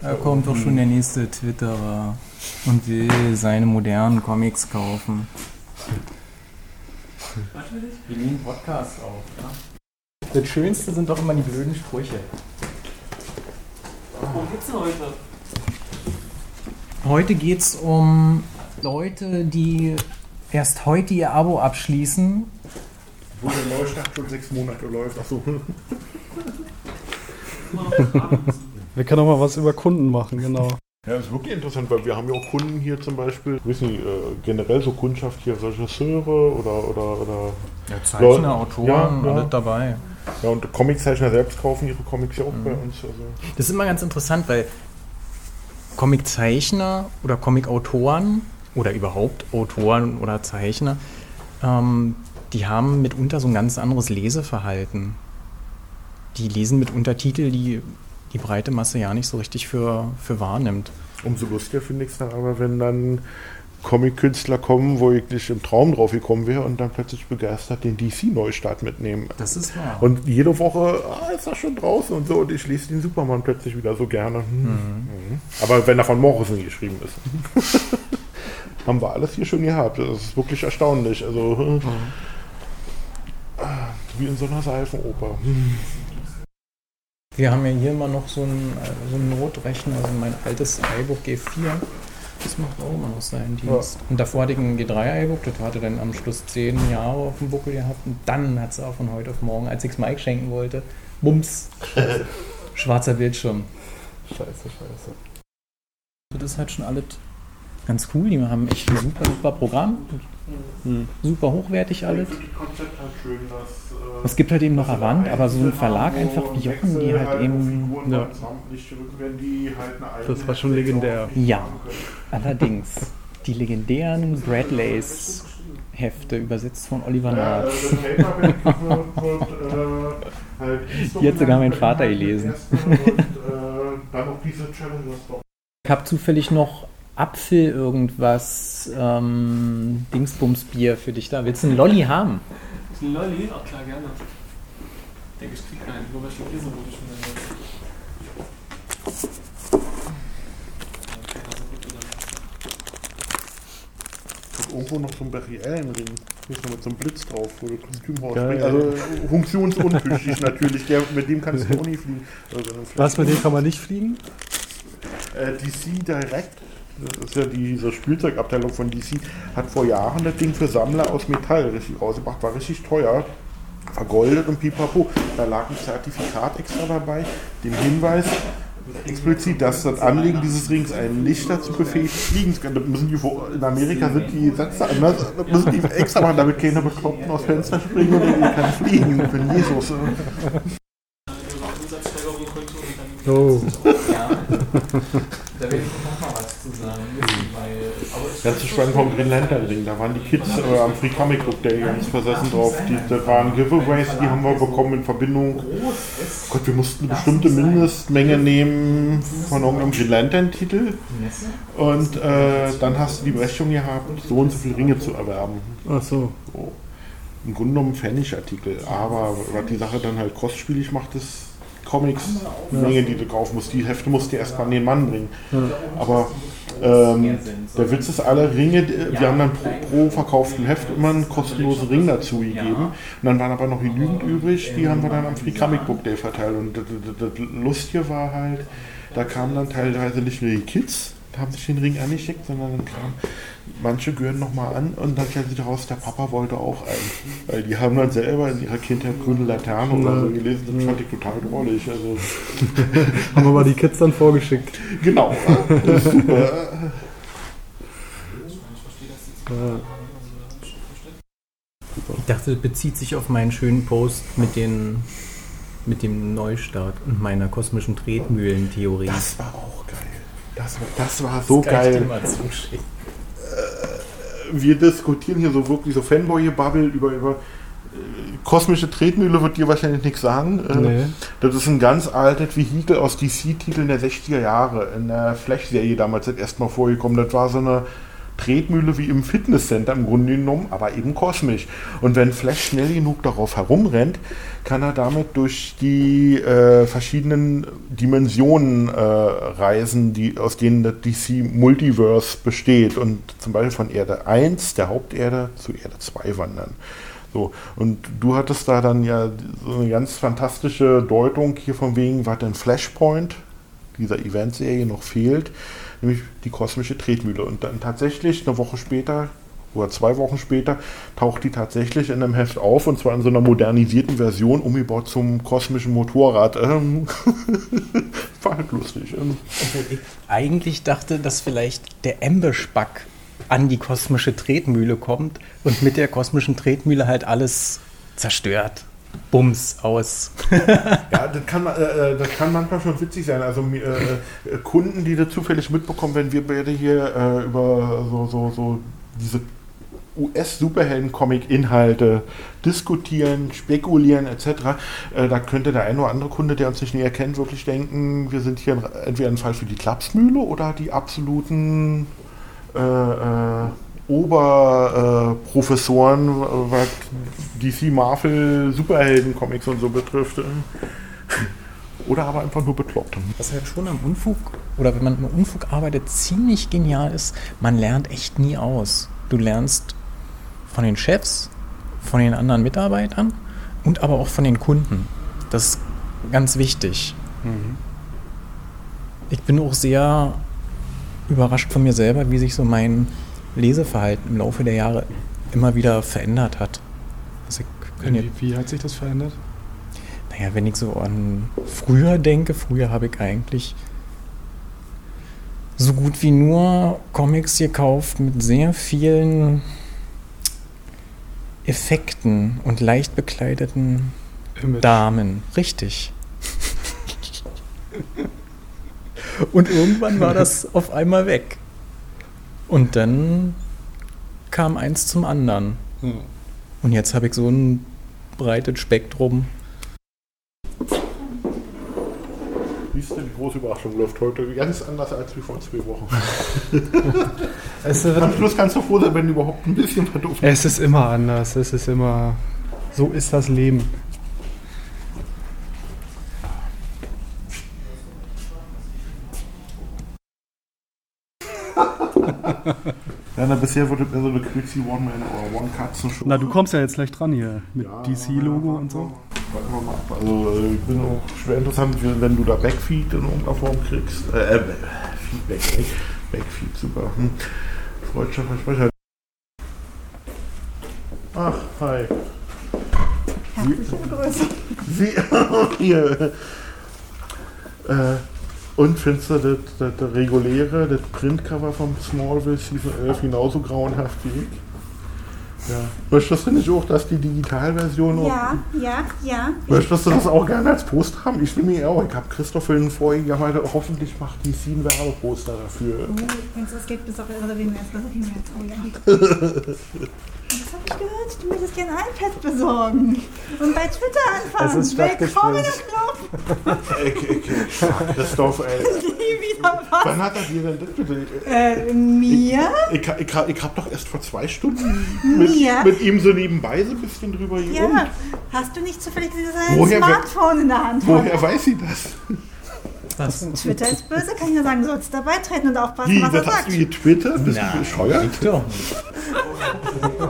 Da kommt doch schon der nächste Twitterer und will seine modernen Comics kaufen. Wir nehmen Podcast auf, ja? Das Schönste sind doch immer die blöden Sprüche. Worum geht's denn heute? Heute geht es um Leute, die erst heute ihr Abo abschließen. Wo der Neustart schon sechs Monate läuft. Achso. Wir können auch mal was über Kunden machen, genau. Ja, das ist wirklich interessant, weil wir haben ja auch Kunden hier zum Beispiel, wissen nicht, äh, generell so Kundschaft hier, Regisseure oder, oder, oder Ja, Zeichner, Autoren, Ja, ja. alles dabei. ja, und Comiczeichner selbst kaufen ihre Comics ja auch bei uns. Also. Das ist immer ganz interessant, weil Comiczeichner oder Comicautoren oder überhaupt Autoren oder Zeichner, ähm, die haben mitunter so ein ganz anderes Leseverhalten. Die lesen mitunter Titel, die die breite Masse ja nicht so richtig für, für wahrnimmt. Umso lustiger finde ich es dann aber, wenn dann Comic-Künstler kommen, wo ich nicht im Traum drauf gekommen wäre und dann plötzlich begeistert den DC-Neustart mitnehmen. Das ist wahr. Und jede Woche, ah, ist das schon draußen und so, und ich lese den Superman plötzlich wieder so gerne. Hm. Mhm. Aber wenn er von Morrison geschrieben ist. Haben wir alles hier schon gehabt. Das ist wirklich erstaunlich. Also, ah, wie in so einer Seifenoper. Wir haben ja hier immer noch so einen, äh, so einen Notrechner, also mein altes iBook G4. Das macht auch immer noch seinen Dienst. Und davor hatte ich ein G3 iBook, das hatte dann am Schluss zehn Jahre auf dem Buckel gehabt. Und dann hat es auch von heute auf morgen, als ich es Mike schenken wollte, bums, schwarzer Bildschirm. Scheiße, scheiße. Das ist halt schon alles ganz cool. Die haben echt ein super, super Programm. Super hochwertig alles. Halt schön, dass. äh, Es gibt halt eben noch Avant, aber so ein Verlag einfach wie Jochen, die halt halt eben- Ja. halt Das war schon legendär. Ja. Allerdings die legendären Bradleys Hefte, übersetzt von Oliver äh, wird äh, Die hat sogar mein Vater gelesen. Ich habe zufällig noch Apfel irgendwas, ähm, Dingsbumsbier für dich da. Willst du einen Lolli haben? Ist ein Lolli? Ach klar, gerne. Ich denke, ich krieg keinen. Nur weil ich den Käse wurde schon Ich hab irgendwo noch so einen Barriellenring. Hier ist noch mit so einem Blitz drauf, wo das Kostümhaus springt. Also funktionsuntüchtig natürlich. Der, mit dem kannst du auch nicht fliegen. Also, Was, mit dem kann man nicht fliegen? Äh, DC Direct, das ist ja diese Spielzeugabteilung von DC, hat vor Jahren das Ding für Sammler aus Metall richtig rausgebracht, war richtig teuer, vergoldet und pipapo. Da lag ein Zertifikat extra dabei, dem Hinweis explizit, dass das Anlegen dieses Rings einen nicht dazu befähigt, fliegen zu können. Müssen die, in Amerika sind die Sätze anders, das müssen die extra machen, damit keiner bekloppt aus Fenster springen und irgendwie kann fliegen. Für den Jesus. äh. Da werde ich noch mal was zu sagen, weil. Ganz zu schweigen vom Green Lantern Ring, da waren die Kids äh, am Free Comic Book Day ganz versessen drauf. Die, da waren Giveaways, die haben wir bekommen in Verbindung. Gott, wir mussten eine bestimmte Mindestmenge nehmen von irgendeinem Green Lantern Titel. Und äh, dann hast du die Berechtigung gehabt, so und so viele Ringe zu erwerben. Ach so. So. Im Grunde genommen Pfennig-Artikel. Aber was die Sache dann halt kostspielig macht, ist Comics, Menge, die du kaufen musst. Die Hefte musst du erstmal an den Mann bringen. Aber ähm, der Witz ist, alle Ringe, wir haben dann pro, pro verkauften Heft immer einen kostenlosen Ring dazu gegeben. Und dann waren aber noch genügend übrig, die haben wir dann am Free Comic Book Day verteilt. Und das, das, das Lustige war halt, da kamen dann teilweise nicht nur die Kids, haben sich den Ring angeschickt, sondern dann kamen manche gehören nochmal an und dann stellt sich heraus, der Papa wollte auch einen. Weil die haben dann selber in ihrer Kindheit grüne Laterne oder so gelesen, das fand ich total drollig. Also, Haben wir mal die Kids dann vorgeschickt. genau. Super. Ja. Ich dachte, das bezieht sich auf meinen schönen Post mit, den, mit dem Neustart und meiner kosmischen Tretmühlentheorie. Das war auch. Das war, das war so dir geil. zuschicken. Wir diskutieren hier so wirklich so Fanboy-Bubble über, über äh, kosmische Tretmühle wird dir wahrscheinlich nichts sagen. Äh, Nee. Das ist ein ganz altes Vehikel aus DC-Titeln der 60er Jahre. In der Flash-Serie damals das erste Mal vorgekommen. Das war so eine Tretmühle wie im Fitnesscenter im Grunde genommen, aber eben kosmisch. Und wenn Flash schnell genug darauf herumrennt, kann er damit durch die äh, verschiedenen Dimensionen äh, reisen, die, aus denen das DC Multiverse besteht. Und zum Beispiel von Erde 1, der Haupterde, zu Erde 2 wandern. So, und du hattest da dann ja so eine ganz fantastische Deutung hier von wegen, was denn Flashpoint dieser Eventserie noch fehlt, nämlich die kosmische Tretmühle. Und dann tatsächlich eine Woche später oder zwei Wochen später taucht die tatsächlich in einem Heft auf und zwar in so einer modernisierten Version umgebaut zum kosmischen Motorrad. Ähm, war halt lustig. Ähm, Obwohl ich eigentlich dachte, dass vielleicht der Embespack an die kosmische Tretmühle kommt und mit der kosmischen Tretmühle halt alles zerstört. Bums aus. Ja, das kann, äh, das kann manchmal schon witzig sein. Also äh, äh, Kunden, die das zufällig mitbekommen, wenn wir beide hier äh, über so, so, so diese US-Superhelden-Comic-Inhalte diskutieren, spekulieren etc., äh, da könnte der ein oder andere Kunde, der uns nicht näher kennt, wirklich denken, wir sind hier entweder ein Fall für die Klapsmühle oder die absoluten äh, äh, Oberprofessoren, äh, was DC Marvel Superhelden-Comics und so betrifft. Oder aber einfach nur bekloppt. Was halt schon am Unfug, oder wenn man im Unfug arbeitet, ziemlich genial ist, man lernt echt nie aus. Du lernst von den Chefs, von den anderen Mitarbeitern und aber auch von den Kunden. Das ist ganz wichtig. Ich bin auch sehr überrascht von mir selber, wie sich so mein Leseverhalten im Laufe der Jahre immer wieder verändert hat. Also Wie, wie hat sich das verändert? naja, wenn ich so an früher denke, früher habe ich eigentlich so gut wie nur Comics gekauft mit sehr vielen Effekten und leicht bekleideten Image. Damen. Richtig. Und irgendwann war das auf einmal weg. Und dann kam eins zum anderen. Ja. Und jetzt habe ich so ein breites Spektrum. Siehst du, die große Überraschung läuft heute ganz anders als wie vor zwei Wochen. Es, Am Schluss kannst du froh sein, wenn überhaupt ein bisschen verduftet. es ist immer anders. Es ist immer. So ist das Leben. Ja, na, bisher wurde mehr so eine Quixi One-Man oder One-Katzen-Show. Na, du kommst ja jetzt gleich dran hier mit Ja, DC-Logo ja, und so. Warten wir mal ab. Also, äh, ich bin auch schwer interessant, wie- wenn du da Backfeed in irgendeiner Form kriegst. Äh, äh Feedback, nicht? Backfeed, super. Hm. Freudscher Versprecher. Ach, hi. Herzliche Begrüßung. Sie, hier. Äh, und findest du das, das, reguläre, das Printcover vom Smallville Season 11 genauso grauenhaft wie ich? Ja. Möchtest du nicht auch, dass die Digitalversion auch Ja, ja, ja. Möchtest du das auch gerne als Poster haben? Ich will mir auch. Ich habe Christoph in vorigen Jahr heute hoffentlich macht die Scene Werbeposter dafür. Oh, wenn es das geht, bis auf irre März, bis auf. Oh ja. Das habe ich gehört. Du möchtest gerne ein iPad besorgen. Und bei Twitter anfangen. Es ist Willkommen im Stadtgespräch. Club. Ich, ich, ich, Christoph, ey. Nie wieder was. Wann hat er dir denn das bitte? Äh, mir? Ich, ich, ich, ich habe doch erst vor zwei Stunden mit, Mir? mit ihm so nebenbei so ein bisschen drüber Ja. gerungen. Hast du nicht zufällig dieses Woher Smartphone in der Hand? Woher weiß sie das? Was? Twitter ist böse, kann ich nur sagen. Du sollst dabei treten und aufpassen, Wie, was er das hast sagt. du getwittert? Bist du Nein, bescheuert? doch nicht.